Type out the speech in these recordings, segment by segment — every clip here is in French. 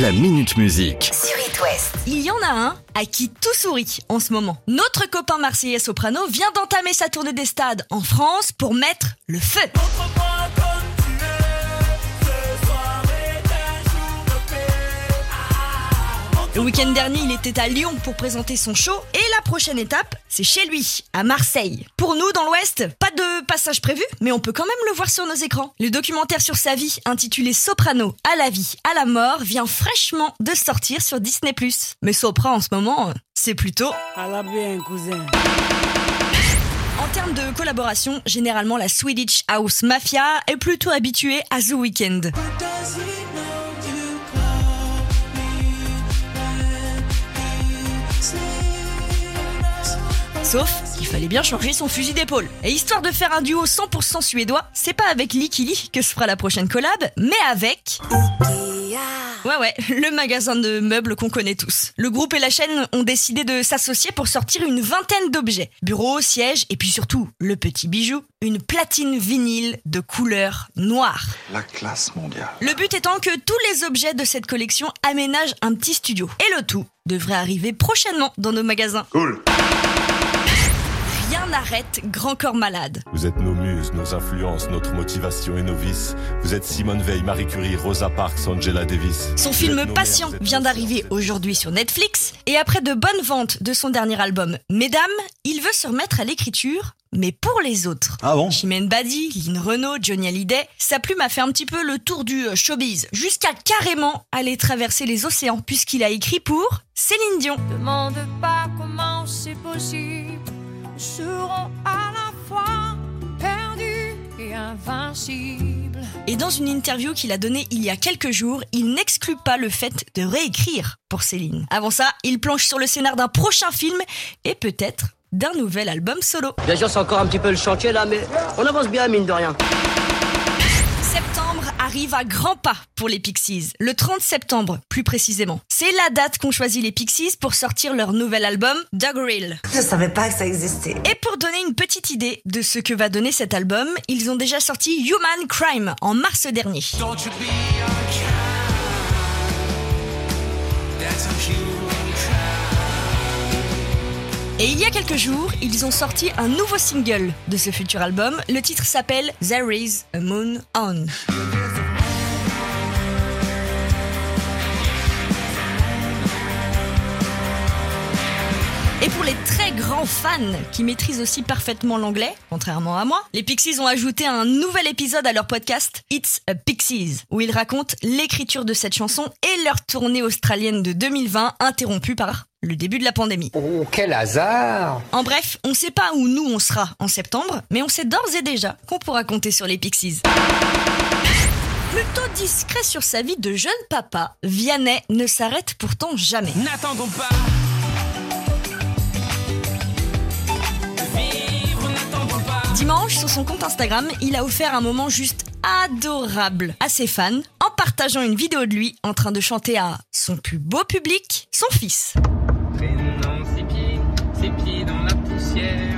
La Minute Musique. sur It West. Il y en a un à qui tout sourit en ce moment. Notre copain marseillais soprano vient d'entamer sa tournée des stades en France pour mettre le feu. Le week-end dernier, il était à Lyon pour présenter son show et la prochaine étape, c'est chez lui, à Marseille. Pour nous, dans l'Ouest, pas de passage prévu, mais on peut quand même le voir sur nos écrans. Le documentaire sur sa vie, intitulé Soprano, à la vie, à la mort, vient fraîchement de sortir sur Disney+. Mais Sopra, en ce moment, c'est plutôt... À la bien, cousin. En termes de collaboration, généralement la Swedish House Mafia est plutôt habituée à The Weeknd. Sauf qu'il fallait bien changer son fusil d'épaule. Et histoire de faire un duo 100% suédois, c'est pas avec Likili que se fera la prochaine collab, mais avec... Ouais ouais, le magasin de meubles qu'on connaît tous. Le groupe et la chaîne ont décidé de s'associer pour sortir une vingtaine d'objets. Bureaux, sièges et puis surtout le petit bijou, une platine vinyle de couleur noire. La classe mondiale. Le but étant que tous les objets de cette collection aménagent un petit studio. Et le tout devrait arriver prochainement dans nos magasins. Cool. Rien n'arrête Grand Corps Malade. Vous êtes nos muses, nos influences, notre motivation et nos vices. Vous êtes Simone Veil, Marie Curie, Rosa Parks, Angela Davis. Son Vous film Patient mères, vient d'arriver aujourd'hui sur Netflix et après de bonnes ventes de son dernier album Mesdames, il veut se remettre à l'écriture, mais pour les autres. Ah bon? Chimène Badi, Lynn Renault, Johnny Hallyday, sa plume a fait un petit peu le tour du euh, showbiz, jusqu'à carrément aller traverser les océans puisqu'il a écrit pour Céline Dion. demande pas comment c'est possible. Nous serons à la fois perdus et invincibles. Et dans une interview qu'il a donnée il y a quelques jours, il n'exclut pas le fait de réécrire pour Céline. Avant ça, il planche sur le scénar d'un prochain film et peut-être d'un nouvel album solo. Bien sûr, c'est encore un petit peu le chantier là, mais on avance bien, mine de rien. Septembre arrive à grands pas pour les Pixies. Le 30 septembre, plus précisément. C'est la date qu'ont choisi les Pixies pour sortir leur nouvel album, Doggerel. Je savais pas que ça existait. Et pour donner une petite idée de ce que va donner cet album, ils ont déjà sorti Human Crime en mars dernier. Et il y a quelques jours, ils ont sorti un nouveau single de ce futur album. Le titre s'appelle There is a Moon On. Et pour les très grands fans qui maîtrisent aussi parfaitement l'anglais, contrairement à moi, les Pixies ont ajouté un nouvel épisode à leur podcast It's a Pixies, où ils racontent l'écriture de cette chanson et leur tournée australienne de 2020 interrompue par le début de la pandémie. Oh, quel hasard En bref, on sait pas où nous on sera en septembre, mais on sait d'ores et déjà qu'on pourra compter sur les Pixies. Plutôt discret sur sa vie de jeune papa, Vianney ne s'arrête pourtant jamais. N'attendons pas. Dimanche, sur son compte Instagram, il a offert un moment juste adorable à ses fans en partageant une vidéo de lui en train de chanter à son plus beau public, son fils. Ses pieds, dans la poussière,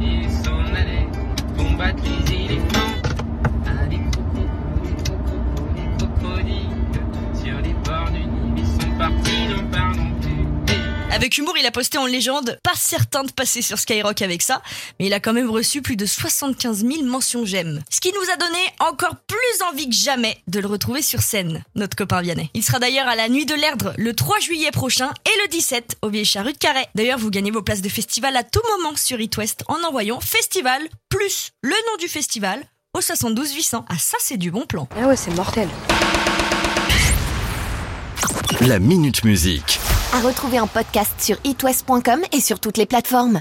il s'en allait combattre Avec humour, il a posté en légende, pas certain de passer sur Skyrock avec ça, mais il a quand même reçu plus de 75 000 mentions j'aime. Ce qui nous a donné encore plus envie que jamais de le retrouver sur scène, notre copain Vianney. Il sera d'ailleurs à la Nuit de l'Erdre le 3 juillet prochain et le 17 au Vieille Charrue de Carré. D'ailleurs, vous gagnez vos places de festival à tout moment sur It West en envoyant festival plus le nom du festival au 72 800. Ah ça, c'est du bon plan. Ah ouais, c'est mortel. La Minute Musique. À retrouver en podcast sur itwest.com et sur toutes les plateformes.